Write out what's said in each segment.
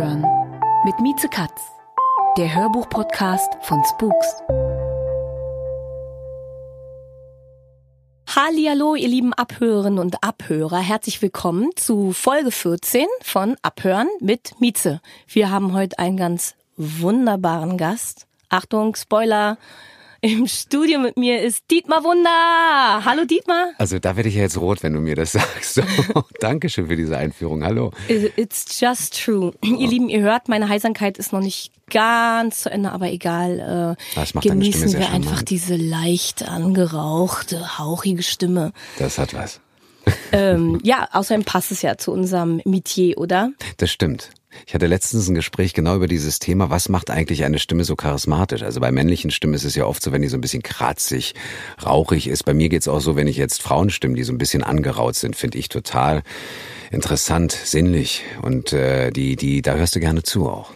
Abhören mit Mieze Katz, der Hörbuch-Podcast von Spooks. Hallihallo, ihr lieben Abhörerinnen und Abhörer. Herzlich willkommen zu Folge 14 von Abhören mit Mieze. Wir haben heute einen ganz wunderbaren Gast. Achtung, Spoiler. Im Studio mit mir ist Dietmar Wunder. Hallo Dietmar. Also da werde ich ja jetzt rot, wenn du mir das sagst. So, Dankeschön für diese Einführung. Hallo. It's just true. Ihr Lieben, ihr hört, meine Heiserkeit ist noch nicht ganz zu Ende, aber egal. Äh, Das macht deine Stimme genießen wir einfach diese leicht angerauchte, hauchige Stimme. Das hat was. ähm, ja, außerdem passt es ja zu unserem Metier, oder? Das stimmt. Ich hatte letztens ein Gespräch genau über dieses Thema, was macht eigentlich eine Stimme so charismatisch? Also bei männlichen Stimmen ist es ja oft so, wenn die so ein bisschen kratzig, rauchig ist. Bei mir geht's auch so, wenn ich jetzt Frauenstimmen, die so ein bisschen angeraut sind, finde ich total interessant, sinnlich. Und äh, die, die, da hörst du gerne zu auch.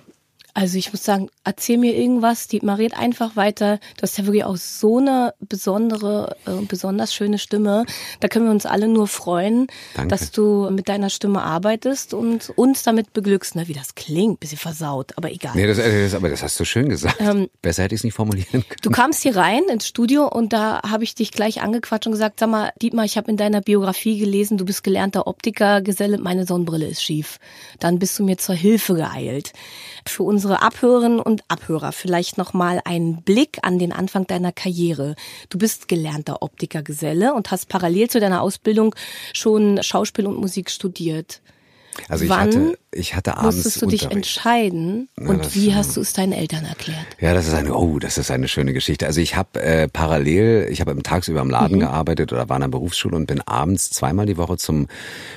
Also ich muss sagen, erzähl mir irgendwas, Dietmar, red einfach weiter. Du hast ja wirklich auch so eine besondere, äh, besonders schöne Stimme. Da können wir uns alle nur freuen, Danke. dass du mit deiner Stimme arbeitest und uns damit beglückst. Ne, wie das klingt, bisschen versaut, aber egal. Nee, das, äh, das, aber das hast du schön gesagt. Ähm, Besser hätte ich es nicht formulieren können. Du kamst hier rein ins Studio und da habe ich dich gleich angequatscht und gesagt, sag mal, Dietmar, ich habe in deiner Biografie gelesen, du bist gelernter Optikergeselle, meine Sonnenbrille ist schief. Dann bist du mir zur Hilfe geeilt. Für unsere Abhörerinnen und Abhörer vielleicht nochmal einen Blick an den Anfang deiner Karriere. Du bist gelernter Optikergeselle und hast parallel zu deiner Ausbildung schon Schauspiel und Musik studiert. Also ich Wann hatte, ich hatte abends Musstest du dich Unterricht. entscheiden Ja, und das, wie hast du es deinen Eltern erklärt? Ja, das ist eine, oh, das ist eine schöne Geschichte. Also ich habe äh, parallel, ich habe tagsüber im Mhm. Laden gearbeitet oder war in der Berufsschule und bin abends zweimal die Woche zum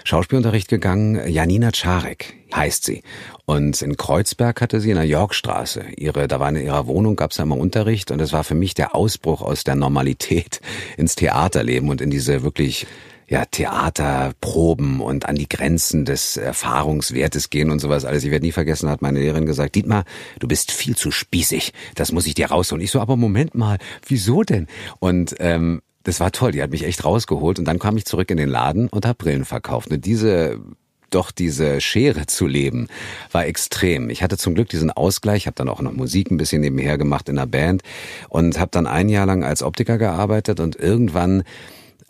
Schauspielunterricht gegangen. Janina Czarek heißt sie. Und in Kreuzberg hatte sie in der Yorkstraße ihre, da war in ihrer Wohnung, gab es immer Unterricht und das war für mich der Ausbruch aus der Normalität ins Theaterleben und in diese wirklich ja, Theaterproben und an die Grenzen des Erfahrungswertes gehen und sowas alles. Ich werde nie vergessen, hat meine Lehrerin gesagt, Dietmar, du bist viel zu spießig. Das muss ich dir rausholen. Ich so, aber Moment mal, wieso denn? Und ähm, das war toll, die hat mich echt rausgeholt und dann kam ich zurück in den Laden und habe Brillen verkauft. Und diese doch diese Schere zu leben war extrem. Ich hatte zum Glück diesen Ausgleich, habe dann auch noch Musik ein bisschen nebenher gemacht in der Band und habe dann ein Jahr lang als Optiker gearbeitet und irgendwann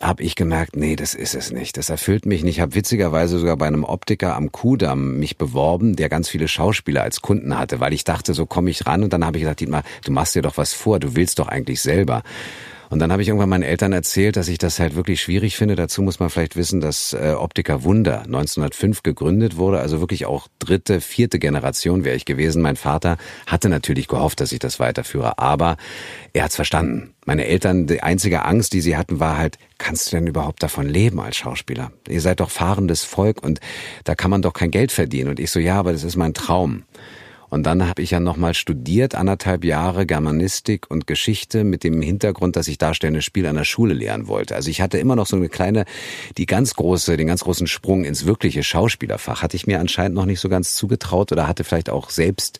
habe ich gemerkt, nee, das ist es nicht. Das erfüllt mich nicht. Ich habe witzigerweise sogar bei einem Optiker am Kudamm mich beworben, der ganz viele Schauspieler als Kunden hatte, weil ich dachte, so komme ich ran und dann habe ich gesagt, Dietmar, du machst dir doch was vor, du willst doch eigentlich selber. Und dann habe ich irgendwann meinen Eltern erzählt, dass ich das halt wirklich schwierig finde. Dazu muss man vielleicht wissen, dass äh, Optiker Wunder 1905 gegründet wurde, also wirklich auch dritte, vierte Generation wäre ich gewesen. Mein Vater hatte natürlich gehofft, dass ich das weiterführe, aber er hat's verstanden. Meine Eltern, die einzige Angst, die sie hatten, war halt, kannst du denn überhaupt davon leben als Schauspieler? Ihr seid doch fahrendes Volk und da kann man doch kein Geld verdienen. Und ich so, ja, aber das ist mein Traum. Und dann habe ich ja nochmal studiert, anderthalb Jahre Germanistik und Geschichte mit dem Hintergrund, dass ich darstellendes Spiel an der Schule lernen wollte. Also ich hatte immer noch so eine kleine, die ganz große, den ganz großen Sprung ins wirkliche Schauspielerfach. Hatte ich mir anscheinend noch nicht so ganz zugetraut oder hatte vielleicht auch selbst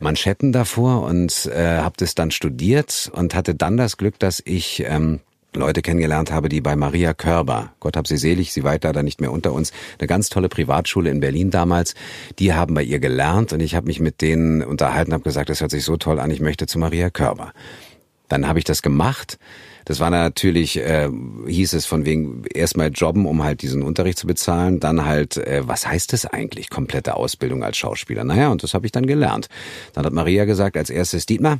Manschetten davor und äh, habe das dann studiert und hatte dann das Glück, dass ich ähm, Leute kennengelernt habe, die bei Maria Körber, Gott hab sie selig, sie weit leider nicht mehr unter uns, eine ganz tolle Privatschule in Berlin damals, die haben bei ihr gelernt und ich habe mich mit denen unterhalten, habe gesagt, das hört sich so toll an, ich möchte zu Maria Körber. Dann habe ich das gemacht. Das war natürlich, äh, hieß es von wegen erstmal jobben, um halt diesen Unterricht zu bezahlen. Dann halt, äh, was heißt das eigentlich, komplette Ausbildung als Schauspieler? Naja, und das habe ich dann gelernt. Dann hat Maria gesagt, als erstes, Dietmar,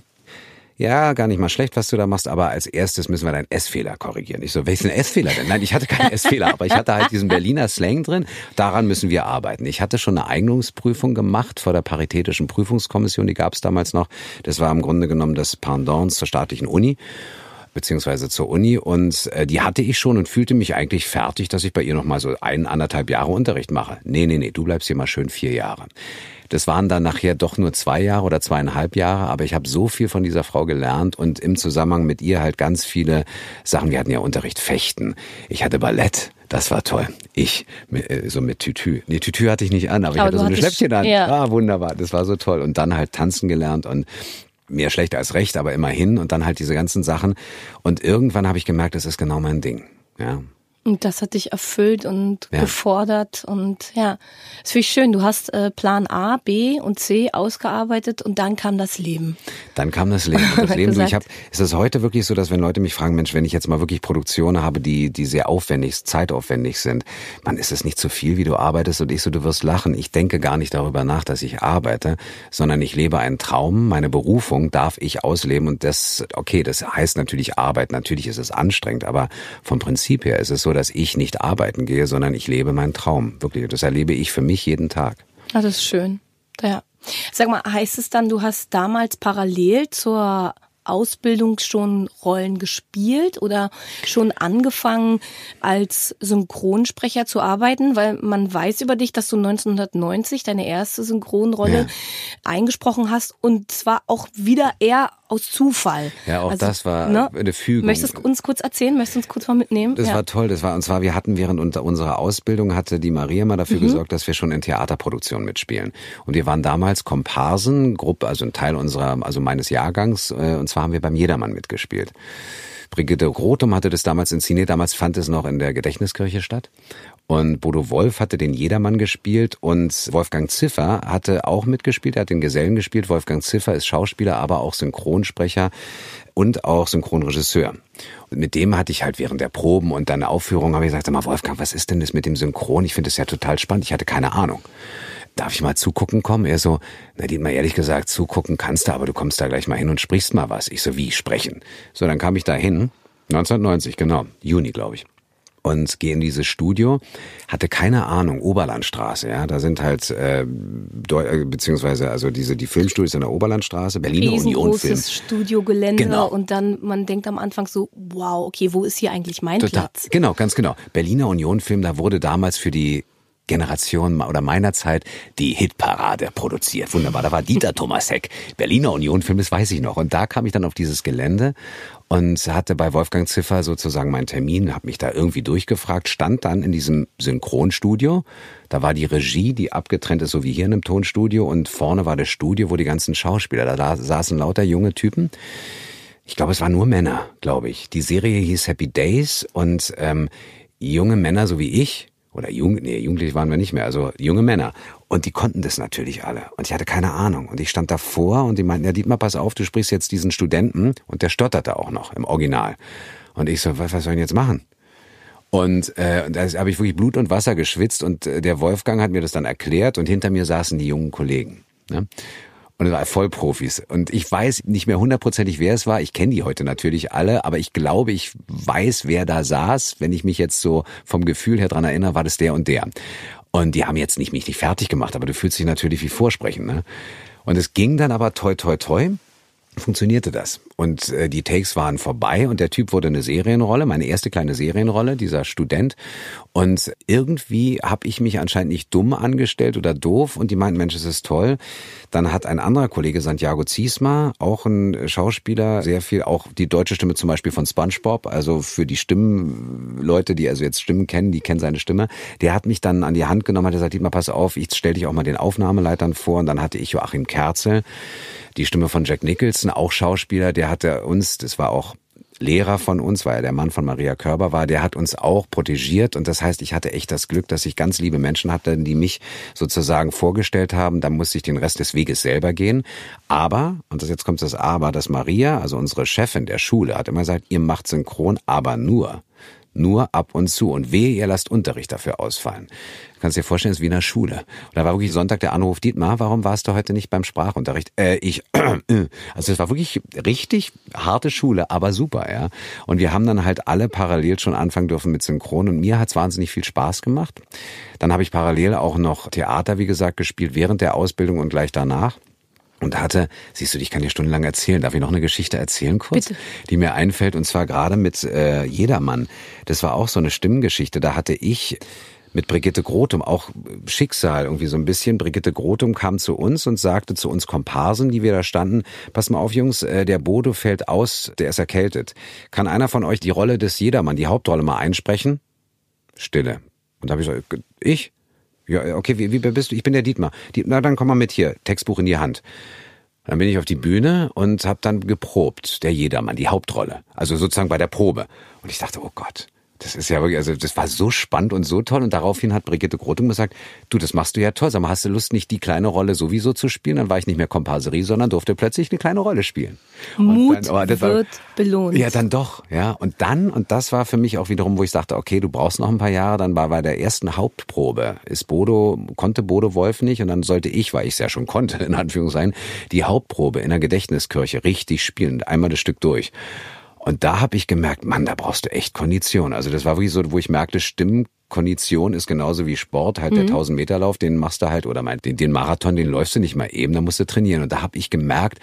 ja, gar nicht mal schlecht, was du da machst, aber als erstes müssen wir deinen S-Fehler korrigieren. Ich so, welchen S-Fehler denn? Nein, ich hatte keinen S-Fehler, aber ich hatte halt diesen Berliner Slang drin. Daran müssen wir arbeiten. Ich hatte schon eine Eignungsprüfung gemacht vor der Paritätischen Prüfungskommission, die gab es damals noch. Das war im Grunde genommen das Pendant zur staatlichen Uni beziehungsweise zur Uni und äh, die hatte ich schon und fühlte mich eigentlich fertig, dass ich bei ihr noch mal so ein, anderthalb Jahre Unterricht mache. Nee, nee, nee, du bleibst hier mal schön vier Jahre. Das waren dann nachher doch nur zwei Jahre oder zweieinhalb Jahre, aber ich habe so viel von dieser Frau gelernt und im Zusammenhang mit ihr halt ganz viele Sachen. Wir hatten ja Unterricht Fechten. Ich hatte Ballett. Das war toll. Ich äh, so mit Tütü. Nee, Tütü hatte ich nicht an, aber, aber ich hatte so eine Schläppchen an. Ja. Ah, wunderbar. Das war so toll. Und dann halt tanzen gelernt und mehr schlecht als recht, aber immerhin und dann halt diese ganzen Sachen. Und irgendwann habe ich gemerkt, das ist genau mein Ding. Ja. Und das hat dich erfüllt und ja. gefordert und ja, das finde ich schön. Du hast äh, Plan A, B und C ausgearbeitet und dann kam das Leben. Dann kam das Leben. Und das Leben, ich habe, ist es heute wirklich so, dass wenn Leute mich fragen, Mensch, wenn ich jetzt mal wirklich Produktionen habe, die die sehr aufwendig, zeitaufwendig sind, man ist es nicht zu viel, wie du arbeitest und ich so, du wirst lachen. Ich denke gar nicht darüber nach, dass ich arbeite, sondern ich lebe einen Traum. Meine Berufung darf ich ausleben und das, okay, das heißt natürlich Arbeit. Natürlich ist es anstrengend, aber vom Prinzip her ist es so dass ich nicht arbeiten gehe, sondern ich lebe meinen Traum. Wirklich, das erlebe ich für mich jeden Tag. Ah, das ist schön. Ja. Sag mal, heißt es dann, du hast damals parallel zur Ausbildung schon Rollen gespielt oder schon angefangen als Synchronsprecher zu arbeiten? Weil man weiß über dich, dass du 1990 deine erste Synchronrolle ja. eingesprochen hast und zwar auch wieder eher aus Zufall. Ja, auch also, das war ne? eine Fügung. Möchtest du uns kurz erzählen? Möchtest du uns kurz mal mitnehmen? Das ja. war toll. Das war, und zwar, wir hatten während unserer Ausbildung hatte die Maria mal dafür mhm. gesorgt, dass wir schon in Theaterproduktionen mitspielen. Und wir waren damals Komparsen, Gruppe, also ein Teil unserer, also meines Jahrgangs, äh, und zwar haben wir beim Jedermann mitgespielt. Brigitte Grotum hatte das damals inszeniert. Damals fand es noch in der Gedächtniskirche statt. Und Bodo Wolf hatte den Jedermann gespielt und Wolfgang Ziffer hatte auch mitgespielt. Er hat den Gesellen gespielt. Wolfgang Ziffer ist Schauspieler, aber auch Synchronsprecher und auch Synchronregisseur. Und mit dem hatte ich halt während der Proben und dann Aufführung habe ich gesagt, sag mal Wolfgang, was ist denn das mit dem Synchron? Ich finde das ja total spannend. Ich hatte keine Ahnung. Darf ich mal zugucken kommen? Er so, na, die mal ehrlich gesagt, zugucken kannst du, aber du kommst da gleich mal hin und sprichst mal was. Ich so, wie sprechen? So, dann kam ich da hin. 1990, genau. Juni, glaube ich und gehe in dieses Studio, hatte keine Ahnung, Oberlandstraße, ja, da sind halt äh, äh beziehungsweise also diese die Filmstudios in der Oberlandstraße, Berliner Union Film. Studiogelände genau. und dann man denkt am Anfang so, wow, okay, wo ist hier eigentlich mein Total, Platz? Genau, ganz genau. Berliner Union Film, da wurde damals für die Generation oder meiner Zeit die Hitparade produziert. Wunderbar. Da war Dieter Thomasek, Berliner Union Film, das weiß ich noch. Und da kam ich dann auf dieses Gelände und hatte bei Wolfgang Ziffer sozusagen meinen Termin, habe mich da irgendwie durchgefragt, stand dann in diesem Synchronstudio. Da war die Regie, die abgetrennt ist, so wie hier in einem Tonstudio, und vorne war das Studio, wo die ganzen Schauspieler, da saßen lauter junge Typen. Ich glaube, es waren nur Männer, glaube ich. Die Serie hieß Happy Days und ähm, junge Männer, so wie ich, oder jung, nee, jugendlich waren wir nicht mehr, also junge Männer. Und die konnten das natürlich alle. Und ich hatte keine Ahnung. Und ich stand davor und die meinten, ja Dietmar, pass auf, du sprichst jetzt diesen Studenten. Und der stotterte auch noch im Original. Und ich so, was, was soll ich jetzt machen? Und äh, da habe ich wirklich Blut und Wasser geschwitzt und äh, der Wolfgang hat mir das dann erklärt und hinter mir saßen die jungen Kollegen. Ne? Und es war Vollprofis. Und ich weiß nicht mehr hundertprozentig, wer es war. Ich kenne die heute natürlich alle, aber ich glaube, ich weiß, wer da saß. Wenn ich mich jetzt so vom Gefühl her dran erinnere, war das der und der. Und die haben jetzt nicht mich nicht fertig gemacht, aber du fühlst dich natürlich wie Vorsprechen. Ne? Und es ging dann aber toi toi toi funktionierte das. Und äh, die Takes waren vorbei und der Typ wurde eine Serienrolle, meine erste kleine Serienrolle, dieser Student. Und irgendwie habe ich mich anscheinend nicht dumm angestellt oder doof und die meinten, Mensch, es ist toll. Dann hat ein anderer Kollege, Santiago Ziesma, auch ein Schauspieler, sehr viel, auch die deutsche Stimme zum Beispiel von SpongeBob, also für die Stimmenleute, die also jetzt Stimmen kennen, die kennen seine Stimme, der hat mich dann an die Hand genommen, hat gesagt, mal pass auf, ich stell dich auch mal den Aufnahmeleitern vor und dann hatte ich Joachim Kerzel, die Stimme von Jack Nicholson, auch Schauspieler, der hatte uns, das war auch Lehrer von uns, weil er der Mann von Maria Körber war, der hat uns auch protegiert und das heißt, ich hatte echt das Glück, dass ich ganz liebe Menschen hatte, die mich sozusagen vorgestellt haben. Da musste ich den Rest des Weges selber gehen. Aber, und das jetzt kommt das Aber, dass Maria, also unsere Chefin der Schule, hat immer gesagt, ihr macht synchron, aber nur Nur ab und zu. Und wehe, ihr lasst Unterricht dafür ausfallen. Du kannst dir vorstellen, es ist wie in der Schule. Und da war wirklich Sonntag der Anruf, Dietmar, warum warst du heute nicht beim Sprachunterricht? Äh, ich, also es war wirklich richtig harte Schule, aber super, ja. Und wir haben dann halt alle parallel schon anfangen dürfen mit Synchron und mir hat's wahnsinnig viel Spaß gemacht. Dann habe ich parallel auch noch Theater, wie gesagt, gespielt während der Ausbildung und gleich danach und hatte, siehst du, ich kann dir stundenlang erzählen. Darf ich noch eine Geschichte erzählen kurz? Bitte. Die mir einfällt und zwar gerade mit äh, Jedermann. Das war auch so eine Stimmengeschichte. Da hatte ich mit Brigitte Grotum, auch Schicksal irgendwie so ein bisschen. Brigitte Grotum kam zu uns und sagte zu uns Komparsen, die wir da standen, pass mal auf Jungs, äh, der Bodo fällt aus, der ist erkältet. Kann einer von euch die Rolle des Jedermann, die Hauptrolle mal einsprechen? Stille. Und da habe ich gesagt, ich? Ja, okay, wie, wie bist du? Ich bin der Dietmar. Na, dann komm mal mit hier, Textbuch in die Hand. Dann bin ich auf die Bühne und habe dann geprobt, der Jedermann, die Hauptrolle. Also sozusagen bei der Probe. Und ich dachte, oh Gott, das ist ja wirklich, also das war so spannend und so toll. Und daraufhin hat Brigitte Grotum gesagt, du, das machst du ja toll. Sag mal, hast du Lust, nicht die kleine Rolle sowieso zu spielen? Dann war ich nicht mehr Komparserie, sondern durfte plötzlich eine kleine Rolle spielen. Mut dann, oh, wird belohnt. Ja, dann doch, ja. Und dann, und das war für mich auch wiederum, wo ich dachte, okay, du brauchst noch ein paar Jahre, dann war bei der ersten Hauptprobe, ist Bodo, konnte Bodo Wolf nicht und dann sollte ich, weil ich es ja schon konnte, in Anführungszeichen, die Hauptprobe in der Gedächtniskirche richtig spielen, einmal das Stück durch. Und da habe ich gemerkt, Mann, da brauchst du echt Kondition. Also das war wirklich so, wo ich merkte, Stimmen Kondition ist genauso wie Sport, halt der 1000 Meter Lauf, den machst du halt oder mein, den, den Marathon, den läufst du nicht mal eben, da musst du trainieren und da habe ich gemerkt,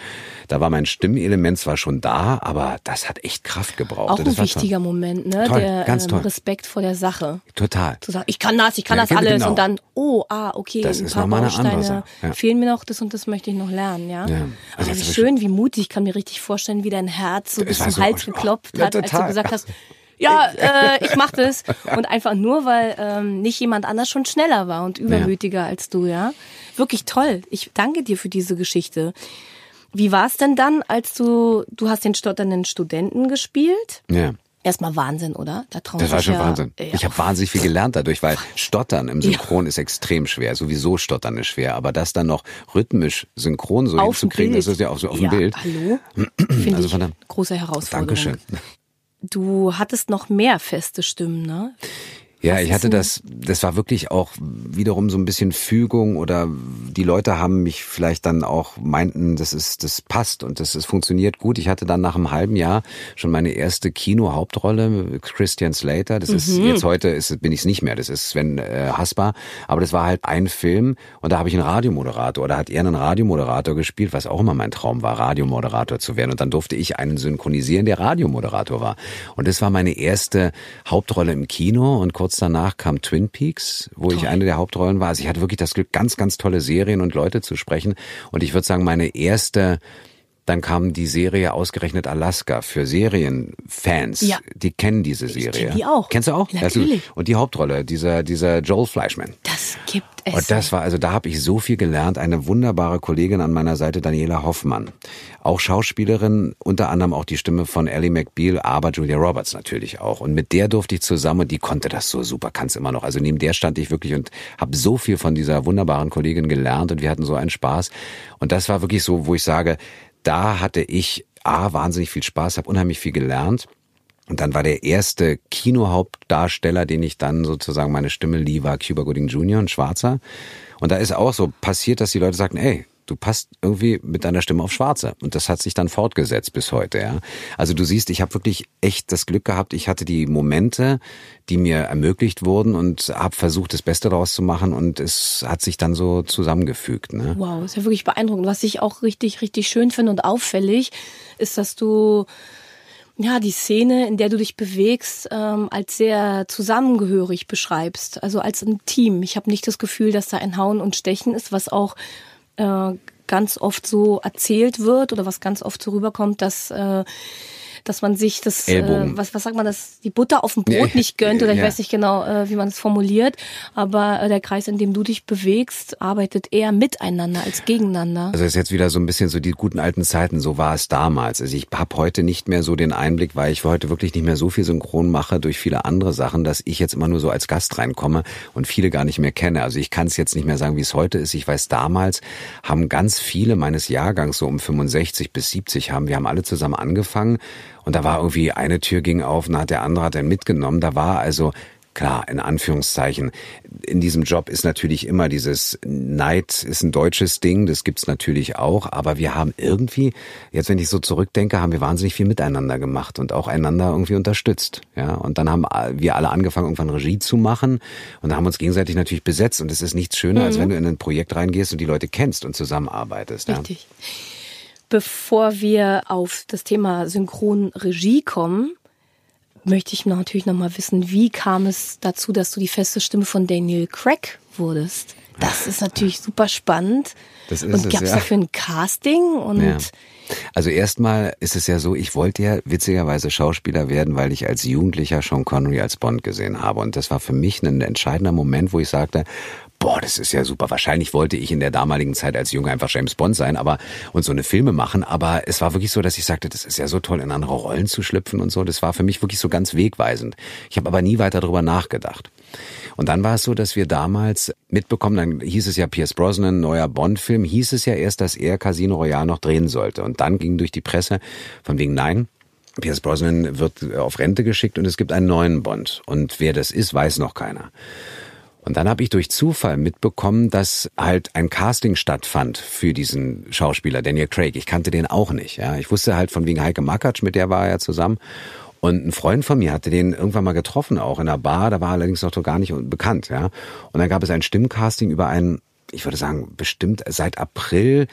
da war mein Stimmelement zwar schon da, aber das hat echt Kraft gebraucht. Auch ein wichtiger toll. Moment, ne? Toll, der ganz ähm, toll. Respekt vor der Sache. Total. Zu sagen, ich kann das, ich kann Ja, das alles genau. und dann, oh, ah, okay, Das ein ist paar noch mal eine andere Sache, ja. fehlen mir noch, das und das möchte ich noch lernen, ja. Ja. Aber Also wie schön, wie mutig, ich kann mir richtig vorstellen, wie dein Herz so bis zum Hals oh, geklopft ja, hat, als du gesagt hast, ja, äh, ich mach das. Und einfach nur, weil ähm, nicht jemand anders schon schneller war und übermütiger als du, ja. Wirklich toll. Ich danke dir für diese Geschichte. Wie war es denn dann, als du, du hast den stotternden Studenten gespielt? Ja. Erstmal Wahnsinn, oder? Da trauen Das war schon ja, Wahnsinn. Ja, Ich habe wahnsinnig viel gelernt dadurch, weil Stottern im Synchron ist extrem schwer. Sowieso Stottern ist schwer, aber das dann noch rhythmisch synchron so auf hinzukriegen, das ist ja auch so auf dem ja, Bild. Hallo? Finde Also ich von der- große Herausforderung. Dankeschön. Du hattest noch mehr feste Stimmen, ne? Ja, Was ich hatte das, das war wirklich auch wiederum so ein bisschen Fügung oder die Leute haben mich vielleicht dann auch meinten, das ist, das passt und das ist, funktioniert gut. Ich hatte dann nach einem halben Jahr schon meine erste Kino-Hauptrolle, Christian Slater. Das ist, jetzt heute ist, bin ich es nicht mehr, das ist Sven äh, Hasper. Aber das war halt ein Film und da habe ich einen Radiomoderator oder hat er einen Radiomoderator gespielt, was auch immer mein Traum war, Radiomoderator zu werden. Und dann durfte ich einen synchronisieren, der Radiomoderator war. Und das war meine erste Hauptrolle im Kino und kurz danach kam Twin Peaks, wo ich eine der Hauptrollen war. Also ich hatte wirklich das Glück, ganz, ganz tolle Serien und Leute zu sprechen. Und ich würde sagen, meine erste dann kam die Serie ausgerechnet Alaska für Serienfans. Ja. Die kennen diese Serie. kenn die auch. Kennst du auch? Natürlich. Und die Hauptrolle, dieser, dieser Joel Fleischman. Das gibt es. Und das war, also da habe ich so viel gelernt. Eine wunderbare Kollegin an meiner Seite, Daniela Hoffmann. Auch Schauspielerin, unter anderem auch die Stimme von Ellie McBeal, aber Julia Roberts natürlich auch. Und mit der durfte ich zusammen und die konnte das so super, kann es immer noch. Also neben der stand ich wirklich und habe so viel von dieser wunderbaren Kollegin gelernt und wir hatten so einen Spaß. Und das war wirklich so, wo ich sage, da hatte ich A, wahnsinnig viel Spaß, habe unheimlich viel gelernt. Und dann war der erste Kinohauptdarsteller, den ich dann sozusagen meine Stimme lieh, war Cuba Gooding Jr., ein Schwarzer. Und da ist auch so passiert, dass die Leute sagten, ey, du passt irgendwie mit deiner Stimme auf Schwarze. Und das hat sich dann fortgesetzt bis heute, ja. Also du siehst, ich habe wirklich echt das Glück gehabt, ich hatte die Momente, die mir ermöglicht wurden und habe versucht, das Beste daraus zu machen und es hat sich dann so zusammengefügt, ne? Wow, ist ja wirklich beeindruckend. Was ich auch richtig, richtig schön finde und auffällig, ist, dass du ja die Szene, in der du dich bewegst, ähm, als sehr zusammengehörig beschreibst. Also als ein Team. Ich habe nicht das Gefühl, dass da ein Hauen und Stechen ist, was auch äh, ganz oft so erzählt wird oder was ganz oft so rüberkommt, dass äh, dass man sich das, äh, was, was sagt man, das, die Butter auf dem Brot nicht gönnt oder ich ja. weiß nicht genau, äh, wie man es formuliert, aber äh, der Kreis, in dem du dich bewegst, arbeitet eher miteinander als gegeneinander. Also es ist jetzt wieder so ein bisschen so die guten alten Zeiten, so war es damals. Also ich habe heute nicht mehr so den Einblick, weil ich heute wirklich nicht mehr so viel synchron mache durch viele andere Sachen, dass ich jetzt immer nur so als Gast reinkomme und viele gar nicht mehr kenne. Also ich kann es jetzt nicht mehr sagen, wie es heute ist. Ich weiß, damals haben ganz viele meines Jahrgangs so um 65 bis 70 haben, wir haben alle zusammen angefangen Und da war irgendwie eine Tür ging auf, und hat der andere hat er mitgenommen. Da war also klar, in Anführungszeichen. In diesem Job ist natürlich immer dieses Neid ist ein deutsches Ding, das gibt's natürlich auch, aber wir haben irgendwie, jetzt wenn ich so zurückdenke, haben wir wahnsinnig viel miteinander gemacht und auch einander irgendwie unterstützt. Ja, und dann haben wir alle angefangen, irgendwann Regie zu machen und haben uns gegenseitig natürlich besetzt und es ist nichts schöner, mhm. als wenn du in ein Projekt reingehst und die Leute kennst und zusammenarbeitest. Richtig. Ja. Bevor wir auf das Thema Synchronregie kommen, möchte ich natürlich noch mal wissen, wie kam es dazu, dass du die feste Stimme von Daniel Craig wurdest? Das ist natürlich super spannend. Das ist und gab es ja. dafür ein Casting und ja. Also erstmal ist es ja so, ich wollte ja witzigerweise Schauspieler werden, weil ich als Jugendlicher Sean Connery als Bond gesehen habe. Und das war für mich ein entscheidender Moment, wo ich sagte, boah, das ist ja super. Wahrscheinlich wollte ich in der damaligen Zeit als Junge einfach James Bond sein, aber und so eine Filme machen. Aber es war wirklich so, dass ich sagte, das ist ja so toll, in andere Rollen zu schlüpfen und so. Das war für mich wirklich so ganz wegweisend. Ich habe aber nie weiter darüber nachgedacht. Und dann war es so, dass wir damals mitbekommen, dann hieß es ja Pierce Brosnan, neuer Bond-Film, hieß es ja erst, dass er Casino Royale noch drehen sollte. Und dann ging durch die Presse von wegen, nein, Pierce Brosnan wird auf Rente geschickt und es gibt einen neuen Bond. Und wer das ist, weiß noch keiner. Und dann habe ich durch Zufall mitbekommen, dass halt ein Casting stattfand für diesen Schauspieler, Daniel Craig. Ich kannte den auch nicht. Ja. Ich wusste halt von wegen Heike Makatsch, mit der war er ja zusammen. Und ein Freund von mir hatte den irgendwann mal getroffen, auch in einer Bar, da war allerdings noch gar nicht bekannt, ja. Und dann gab es ein Stimmcasting über einen, ich würde sagen, bestimmt seit April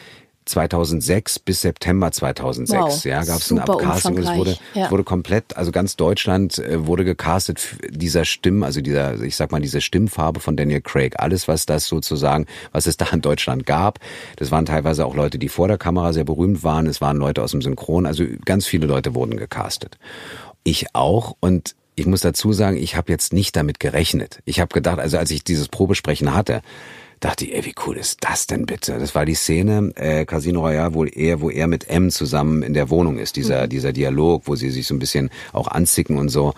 2006 bis September 2006. Wow, ja, gab es ein Upcasting. Es wurde, ja. wurde komplett, also ganz Deutschland äh, wurde gecastet dieser Stimmen, also dieser, ich sag mal, diese Stimmfarbe von Daniel Craig. Alles, was das sozusagen, was es da in Deutschland gab. Das waren teilweise auch Leute, die vor der Kamera sehr berühmt waren. Es waren Leute aus dem Synchron. Also ganz viele Leute wurden gecastet. Ich auch und ich muss dazu sagen, ich habe jetzt nicht damit gerechnet. Ich habe gedacht, also als ich dieses Probesprechen hatte, dachte ich, ey, wie cool ist das denn bitte? Das war die Szene, äh, Casino Royale, wo er, wo er mit M zusammen in der Wohnung ist, dieser, mhm. dieser Dialog, wo sie sich so ein bisschen auch anzicken und so.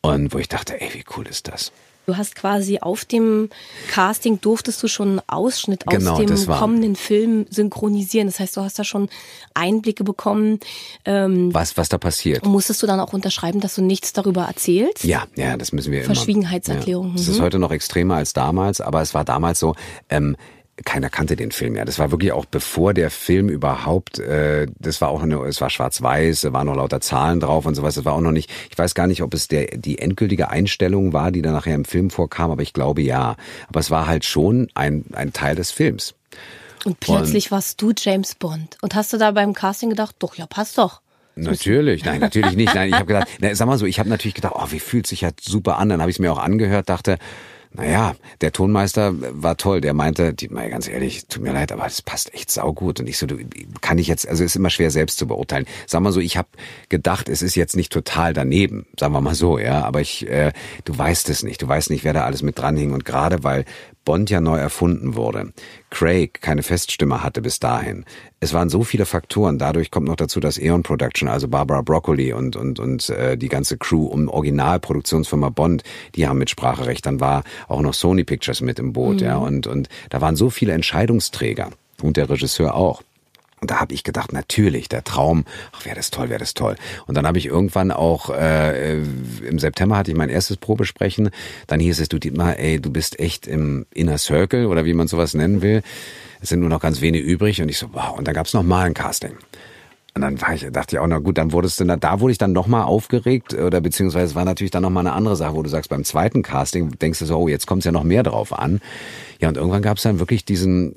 Und wo ich dachte, ey, wie cool ist das? Du hast quasi auf dem Casting durftest du schon einen Ausschnitt genau, aus dem kommenden Film synchronisieren. Das heißt, du hast da schon Einblicke bekommen. Ähm, was, was da passiert. Musstest du dann auch unterschreiben, dass du nichts darüber erzählst? Ja, ja, das müssen wir Verschwiegenheitserklärung. immer. Ja. Das ist mhm. heute noch extremer als damals, aber es war damals so, ähm, keiner kannte den Film ja. Das war wirklich auch bevor der Film überhaupt, äh, das war auch eine, es war schwarz-weiß, da waren noch lauter Zahlen drauf und sowas. Das war auch noch nicht, ich weiß gar nicht, ob es der, die endgültige Einstellung war, die dann nachher im Film vorkam, aber ich glaube ja. Aber es war halt schon ein, ein Teil des Films. Und plötzlich und, warst du James Bond. Und hast du da beim Casting gedacht, doch, ja, passt doch. Natürlich, nein, natürlich nicht. Nein, ich habe gedacht, na, sag mal so, ich habe natürlich gedacht, oh, wie fühlt sich ja super an. Dann habe ich es mir auch angehört, dachte, naja, der Tonmeister war toll. Der meinte, mal ganz ehrlich, tut mir leid, aber das passt echt saugut. Und ich so, du, kann ich jetzt, also ist immer schwer selbst zu beurteilen. Sag mal so, ich habe gedacht, es ist jetzt nicht total daneben, sagen wir mal so, ja. Aber ich, äh, du weißt es nicht. Du weißt nicht, wer da alles mit dran hing. Und gerade weil Bond ja neu erfunden wurde, Craig keine Feststimme hatte bis dahin. Es waren so viele Faktoren. Dadurch kommt noch dazu, dass Eon Production, also Barbara Broccoli und und und äh, die ganze Crew um Originalproduktionsfirma Bond, die haben mit Spracherecht. Dann war auch noch Sony Pictures mit im Boot, mhm. ja. Und und da waren so viele Entscheidungsträger und der Regisseur auch. Und da habe ich gedacht, natürlich, der Traum, ach, wäre das toll, wäre das toll. Und dann habe ich irgendwann auch, äh, im September hatte ich mein erstes Probesprechen. Dann hieß es, du Dietmar, ey, du bist echt im Inner Circle oder wie man sowas nennen will. Es sind nur noch ganz wenige übrig. Und ich so, wow. Und dann gab's noch mal ein Casting. Und dann war ich, dachte ich auch, na gut, dann wurdest du, da, da wurde ich dann nochmal aufgeregt, oder beziehungsweise war natürlich dann nochmal eine andere Sache, wo du sagst, beim zweiten Casting denkst du so, oh, jetzt kommt es ja noch mehr drauf an. Ja, und irgendwann gab es dann wirklich diesen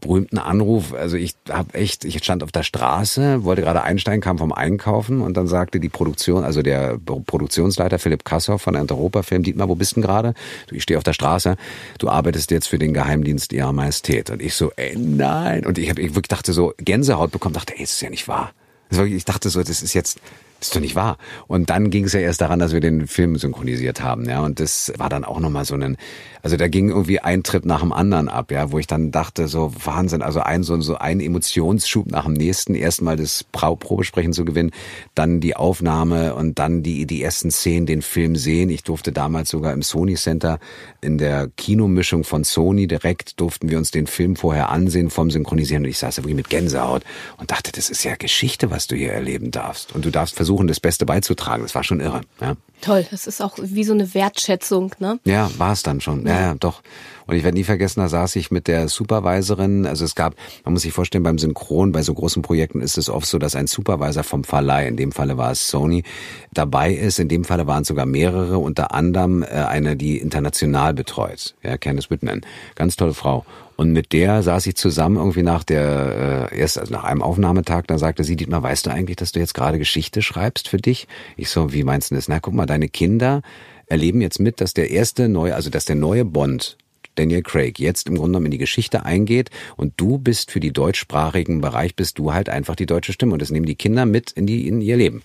berühmten Anruf. Also ich habe echt, ich stand auf der Straße, wollte gerade einsteigen, kam vom Einkaufen und dann sagte die Produktion, also der Produktionsleiter Philipp Kassow von Europa Film, Dietmar, wo bist du gerade? Du, ich stehe auf der Straße, du arbeitest jetzt für den Geheimdienst Ihrer Majestät. Und ich so, ey, nein. Und ich, hab, ich wirklich dachte so, Gänsehaut bekommen, dachte, ey, das ist ja nicht wahr. Ich dachte so, das ist jetzt, ist doch nicht wahr. Und dann ging es ja erst daran, dass wir den Film synchronisiert haben, ja. Und das war dann auch nochmal so ein, also da ging irgendwie ein Trip nach dem anderen ab, ja, wo ich dann dachte, so Wahnsinn, also ein so, so ein Emotionsschub nach dem nächsten, erstmal das Probesprechen zu gewinnen, dann die Aufnahme und dann die, die ersten Szenen, den Film sehen. Ich durfte damals sogar im Sony Center in der Kinomischung von Sony direkt durften wir uns den Film vorher ansehen vom Synchronisieren und ich saß da wirklich mit Gänsehaut und dachte, das ist ja Geschichte, was du hier erleben darfst. Und du darfst versuchen, versuchen, das Beste beizutragen. Das war schon irre. Ja. Toll, das ist auch wie so eine Wertschätzung, ne? Ja, war es dann schon. Ja. ja, ja, doch. Und ich werde nie vergessen, da saß ich mit der Supervisorin. Also es gab, man muss sich vorstellen, beim Synchron, bei so großen Projekten ist es oft so, dass ein Supervisor vom Verleih, in dem Falle war es Sony, dabei ist. In dem Falle waren es sogar mehrere, unter anderem äh, eine, die international betreut. Ja, Candice Whitman. Ganz tolle Frau. Und mit der saß ich zusammen irgendwie nach der, äh, erst also nach einem Aufnahmetag, da sagte sie, Dietmar, weißt du eigentlich, dass du jetzt gerade Geschichte schreibst für dich? Ich so, wie meinst du das? Na, guck mal, deine Kinder erleben jetzt mit, dass der erste neue, also dass der neue Bond Daniel Craig jetzt im Grunde genommen in die Geschichte eingeht und du bist für die deutschsprachigen Bereich bist du halt einfach die deutsche Stimme und das nehmen die Kinder mit in die in ihr Leben.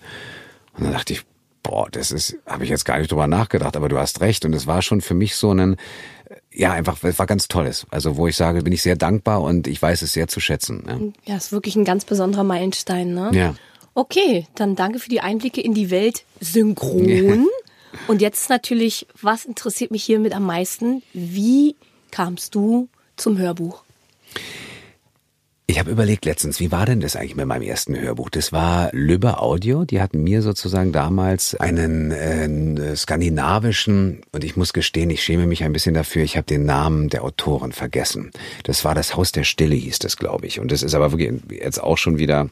Und dann dachte ich, boah, das ist, habe ich jetzt gar nicht drüber nachgedacht, aber du hast recht und es war schon für mich so ein ja, einfach, es war ganz tolles. Also, wo ich sage, bin ich sehr dankbar und ich weiß es sehr zu schätzen. Ja, ja ist wirklich ein ganz besonderer Meilenstein, ne? Ja. Okay, dann danke für die Einblicke in die Welt synchron. Ja. Und jetzt natürlich, was interessiert mich hiermit am meisten? Wie kamst du zum Hörbuch? Ich habe überlegt letztens, wie war denn das eigentlich mit meinem ersten Hörbuch? Das war Lübbe Audio. Die hatten mir sozusagen damals einen äh, skandinavischen, und ich muss gestehen, ich schäme mich ein bisschen dafür, ich habe den Namen der Autorin vergessen. Das war das Haus der Stille, hieß das, glaube ich. Und das ist aber wirklich jetzt auch schon wieder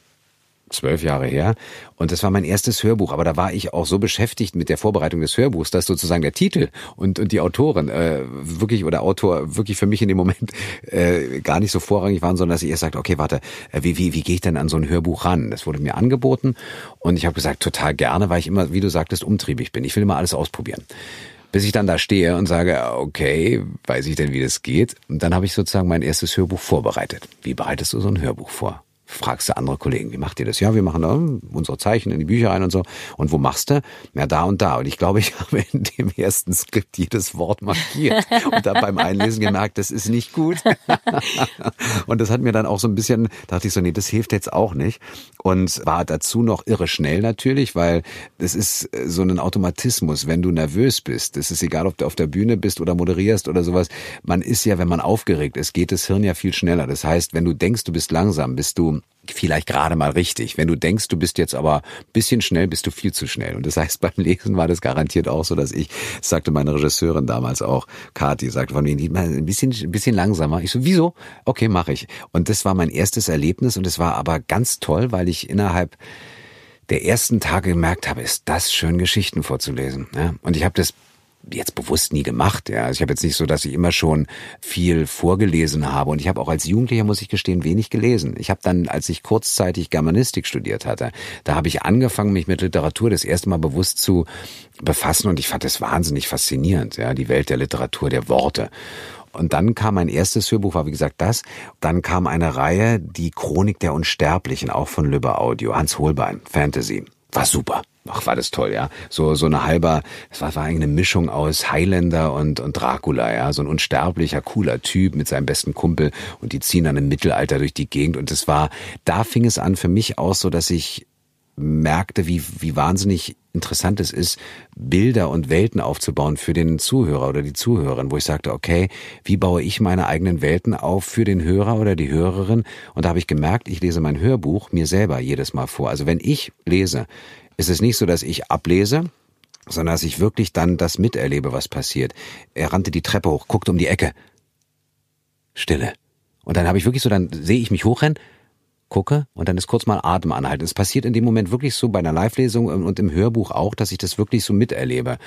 zwölf Jahre her. Und das war mein erstes Hörbuch. Aber da war ich auch so beschäftigt mit der Vorbereitung des Hörbuchs, dass sozusagen der Titel und, und die Autorin äh, wirklich oder Autor wirklich für mich in dem Moment äh, gar nicht so vorrangig waren, sondern dass ich erst sagte, okay, warte, äh, wie, wie, wie gehe ich denn an so ein Hörbuch ran? Das wurde mir angeboten und ich habe gesagt, total gerne, weil ich immer, wie du sagtest, umtriebig bin. Ich will immer alles ausprobieren bis ich dann da stehe und sage, okay, weiß ich denn, wie das geht? Und dann habe ich sozusagen mein erstes Hörbuch vorbereitet. Wie bereitest du so ein Hörbuch vor? Fragst du andere Kollegen, wie macht ihr das? Ja, wir machen da unsere Zeichen in die Bücher rein und so. Und wo machst du? Ja, da und da. Und ich glaube, ich habe in dem ersten Skript jedes Wort markiert und da beim Einlesen gemerkt, das ist nicht gut. und das hat mir dann auch so ein bisschen, dachte ich so, nee, das hilft jetzt auch nicht. Und war dazu noch irre schnell natürlich, weil das ist so ein Automatismus, wenn du nervös bist. Es ist egal, ob du auf der Bühne bist oder moderierst oder sowas. Man ist ja, wenn man aufgeregt ist, geht das Hirn ja viel schneller. Das heißt, wenn du denkst, du bist langsam, bist du vielleicht gerade mal richtig. Wenn du denkst, du bist jetzt aber bisschen schnell, bist du viel zu schnell. Und das heißt, beim Lesen war das garantiert auch so, dass ich, das sagte meine Regisseurin damals auch, Kati, sagte von mir, ein bisschen, ein bisschen langsamer. Ich so, wieso? Okay, mache ich. Und das war mein erstes Erlebnis und es war aber ganz toll, weil ich innerhalb der ersten Tage gemerkt habe, ist das schön, Geschichten vorzulesen. Ja? Und ich habe das jetzt bewusst nie gemacht. Ja. Also ich habe jetzt nicht so, dass ich immer schon viel vorgelesen habe. Und ich habe auch als Jugendlicher, muss ich gestehen, wenig gelesen. Ich habe dann, als ich kurzzeitig Germanistik studiert hatte, da habe ich angefangen, mich mit Literatur das erste Mal bewusst zu befassen. Und ich fand es wahnsinnig faszinierend, ja, die Welt der Literatur, der Worte. Und dann kam mein erstes Hörbuch, war wie gesagt das. Dann kam eine Reihe, die Chronik der Unsterblichen, auch von Lübbe Audio, Hans Holbein, Fantasy. War super. Ach, war das toll, ja. So, so eine halber, es war, war eigentlich eine Mischung aus Highlander und, und Dracula, ja. So ein unsterblicher, cooler Typ mit seinem besten Kumpel und die ziehen dann im Mittelalter durch die Gegend und es war, da fing es an für mich aus so, dass ich merkte, wie, wie wahnsinnig interessant es ist, Bilder und Welten aufzubauen für den Zuhörer oder die Zuhörerin, wo ich sagte, okay, wie baue ich meine eigenen Welten auf für den Hörer oder die Hörerin? Und da habe ich gemerkt, ich lese mein Hörbuch mir selber jedes Mal vor. Also wenn ich lese, ist es nicht so, dass ich ablese, sondern dass ich wirklich dann das miterlebe, was passiert. Er rannte die Treppe hoch, guckte um die Ecke. Stille. Und dann habe ich wirklich so, dann sehe ich mich hochrennen, gucke und dann ist kurz mal Atem anhalten. Es passiert in dem Moment wirklich so bei einer Live-Lesung und im Hörbuch auch, dass ich das wirklich so miterlebe.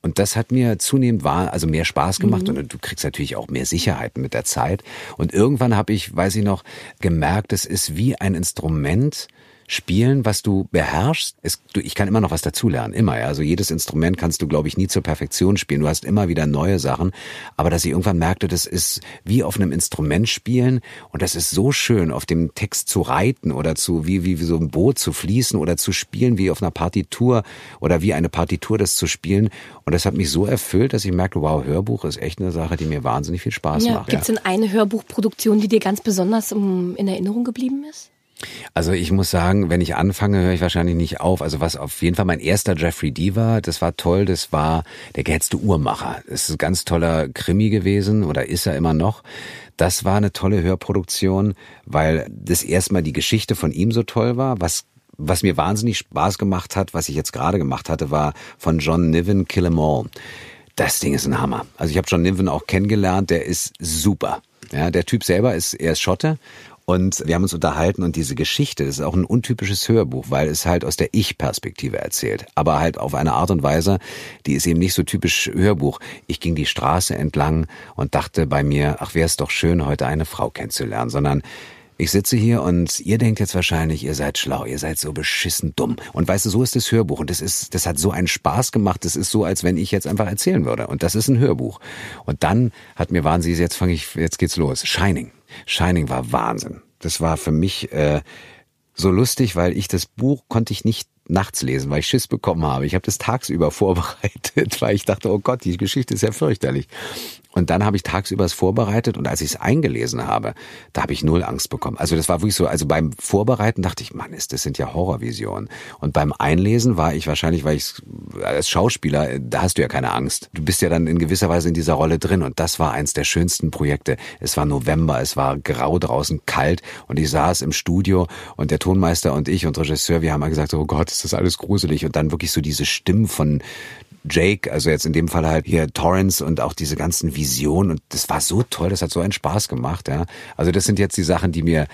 Und das hat mir zunehmend war, also mehr Spaß gemacht mhm. und du kriegst natürlich auch mehr Sicherheiten mit der Zeit. Und irgendwann habe ich, weiß ich noch, gemerkt, es ist wie ein Instrument, spielen, was du beherrschst. Es, du, ich kann immer noch was dazulernen, immer. Ja. Also jedes Instrument kannst du, glaube ich, nie zur Perfektion spielen. Du hast immer wieder neue Sachen. Aber dass ich irgendwann merkte, das ist wie auf einem Instrument spielen und das ist so schön, auf dem Text zu reiten oder zu wie wie, wie so ein Boot zu fließen oder zu spielen wie auf einer Partitur oder wie eine Partitur das zu spielen. Und das hat mich so erfüllt, dass ich merkte, wow, Hörbuch ist echt eine Sache, die mir wahnsinnig viel Spaß ja, macht. Gibt es denn eine Hörbuchproduktion, die dir ganz besonders in Erinnerung geblieben ist? Also ich muss sagen, wenn ich anfange, höre ich wahrscheinlich nicht auf. Also was auf jeden Fall mein erster Jeffrey D war, das war toll, das war der gehetzte Uhrmacher. Das ist ein ganz toller Krimi gewesen oder ist er immer noch. Das war eine tolle Hörproduktion, weil das erstmal die Geschichte von ihm so toll war, was was mir wahnsinnig Spaß gemacht hat, was ich jetzt gerade gemacht hatte, war von John Niven Kill 'Em All. Das Ding ist ein Hammer. Also ich habe John Niven auch kennengelernt, der ist super. Ja, der Typ selber ist, er ist Schotte und wir haben uns unterhalten und diese Geschichte, das ist auch ein untypisches Hörbuch, weil es halt aus der Ich-Perspektive erzählt. Aber halt auf eine Art und Weise, die ist eben nicht so typisch Hörbuch. Ich ging die Straße entlang und dachte bei mir, ach wäre es doch schön, heute eine Frau kennenzulernen, sondern ich sitze hier und ihr denkt jetzt wahrscheinlich, ihr seid schlau, ihr seid so beschissen dumm. Und weißt du, so ist das Hörbuch und das ist, das hat so einen Spaß gemacht. Das ist so, als wenn ich jetzt einfach erzählen würde. Und das ist ein Hörbuch. Und dann hat mir wahnsinnig, jetzt fange ich, jetzt geht's los. Shining. Shining war Wahnsinn. Das war für mich äh, so lustig, weil ich das Buch konnte ich nicht nachts lesen, weil ich Schiss bekommen habe. Ich habe das tagsüber vorbereitet, weil ich dachte, oh Gott, die Geschichte ist ja fürchterlich. Und dann habe ich tagsüber es vorbereitet und als ich es eingelesen habe, da habe ich null Angst bekommen. Also das war wirklich so, also beim Vorbereiten dachte ich, Mann, ist, das sind ja Horrorvisionen. Und beim Einlesen war ich wahrscheinlich, weil ich als Schauspieler, da hast du ja keine Angst. Du bist ja dann in gewisser Weise in dieser Rolle drin und das war eins der schönsten Projekte. Es war November, es war grau draußen, kalt und ich saß im Studio und der Tonmeister und ich und Regisseur, wir haben mal gesagt, oh Gott, ist das alles gruselig und dann wirklich so diese Stimmen von Jake, also jetzt in dem Fall halt hier Torrance und auch diese ganzen Visionen und das war so toll, das hat so einen Spaß gemacht, ja. Also das sind jetzt die Sachen, die mir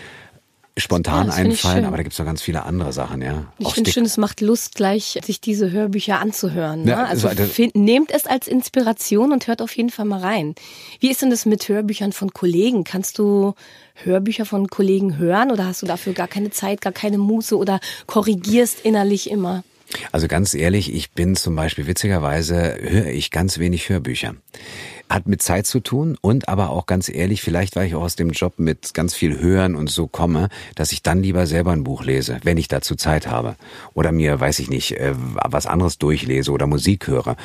spontan ja, einfallen, aber da gibt's noch ganz viele andere Sachen, ja. Ich finde schön, es macht Lust, gleich sich diese Hörbücher anzuhören. Ne? Ja, also find, nehmt es als Inspiration und hört auf jeden Fall mal rein. Wie ist denn das mit Hörbüchern von Kollegen? Kannst du Hörbücher von Kollegen hören oder hast du dafür gar keine Zeit, gar keine Muße oder korrigierst innerlich immer? Also ganz ehrlich, ich bin zum Beispiel witzigerweise höre ich ganz wenig Hörbücher. Hat mit Zeit zu tun und aber auch ganz ehrlich, vielleicht weil ich auch aus dem Job mit ganz viel Hören und so komme, dass ich dann lieber selber ein Buch lese, wenn ich dazu Zeit habe. Oder mir, weiß ich nicht, äh, was anderes durchlese oder Musik höre.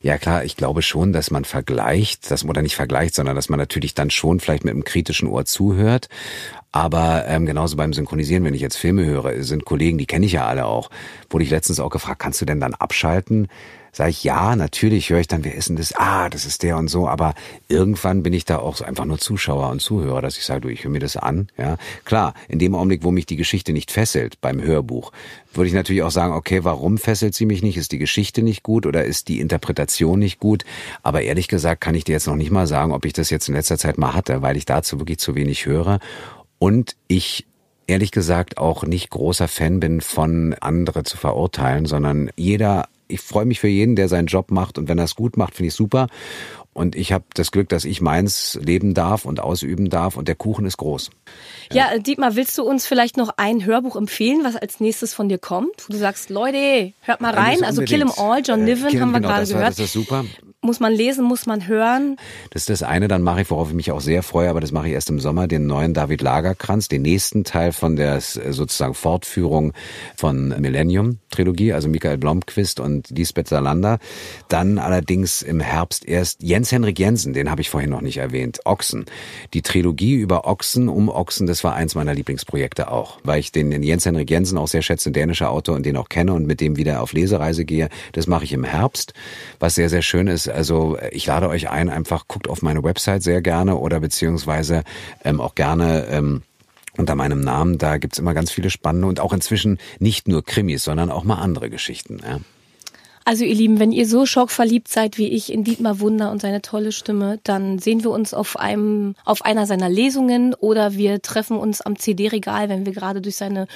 Ja klar, ich glaube schon, dass man vergleicht, dass man oder nicht vergleicht, sondern dass man natürlich dann schon vielleicht mit einem kritischen Ohr zuhört. Aber ähm, genauso beim Synchronisieren, wenn ich jetzt Filme höre, sind Kollegen, die kenne ich ja alle auch. Wurde ich letztens auch gefragt, kannst du denn dann abschalten? Sag ich, ja, natürlich höre ich dann, wer ist denn das? Ah, das ist der und so. Aber irgendwann bin ich da auch so einfach nur Zuschauer und Zuhörer, dass ich sage, du, ich höre mir das an. Ja, klar, in dem Augenblick, wo mich die Geschichte nicht fesselt beim Hörbuch, würde ich natürlich auch sagen, okay, warum fesselt sie mich nicht? Ist die Geschichte nicht gut oder ist die Interpretation nicht gut? Aber ehrlich gesagt kann ich dir jetzt noch nicht mal sagen, ob ich das jetzt in letzter Zeit mal hatte, weil ich dazu wirklich zu wenig höre und ich ehrlich gesagt auch nicht großer Fan bin von andere zu verurteilen, sondern jeder, ich freue mich für jeden, der seinen Job macht und wenn er es gut macht, finde ich super. Und ich habe das Glück, dass ich meins leben darf und ausüben darf und der Kuchen ist groß. Ja. Dietmar, willst du uns vielleicht noch ein Hörbuch empfehlen, was als nächstes von dir kommt? Wo du sagst, Leute, hört mal rein. Also Kill 'em All, John äh, Niven, äh, haben wir genau, gerade gehört. Das ist super muss man lesen, muss man hören. Das ist das eine, dann mache ich, worauf ich mich auch sehr freue, aber das mache ich erst im Sommer, den neuen David Lagerkranz, den nächsten Teil von der sozusagen Fortführung von Millennium Trilogie, also Michael Blomqvist und Lisbeth Salander. Dann allerdings im Herbst erst Jens Henrik Jensen, den habe ich vorhin noch nicht erwähnt, Ochsen. Die Trilogie über Ochsen, um Ochsen, das war eins meiner Lieblingsprojekte auch, weil ich den Jens Henrik Jensen auch sehr schätze, dänischer Autor und den auch kenne und mit dem wieder auf Lesereise gehe. Das mache ich im Herbst, was sehr, sehr schön ist. Also ich lade euch ein, einfach guckt auf meine Website sehr gerne oder beziehungsweise ähm, auch gerne ähm, unter meinem Namen. Da gibt's immer ganz viele spannende und auch inzwischen nicht nur Krimis, sondern auch mal andere Geschichten. Ja. Also ihr Lieben, wenn ihr so schockverliebt seid wie ich in Dietmar Wunder und seine tolle Stimme, dann sehen wir uns auf einem, auf einer seiner Lesungen oder wir treffen uns am CD-Regal, wenn wir gerade durch seine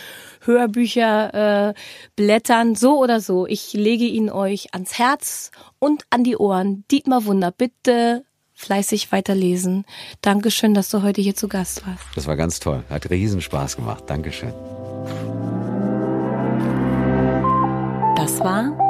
Hörbücher äh, blättern. So oder so. Ich lege ihn euch ans Herz und an die Ohren. Dietmar Wunder, bitte fleißig weiterlesen. Dankeschön, dass du heute hier zu Gast warst. Das war ganz toll. Hat riesen Spaß gemacht. Dankeschön. Das war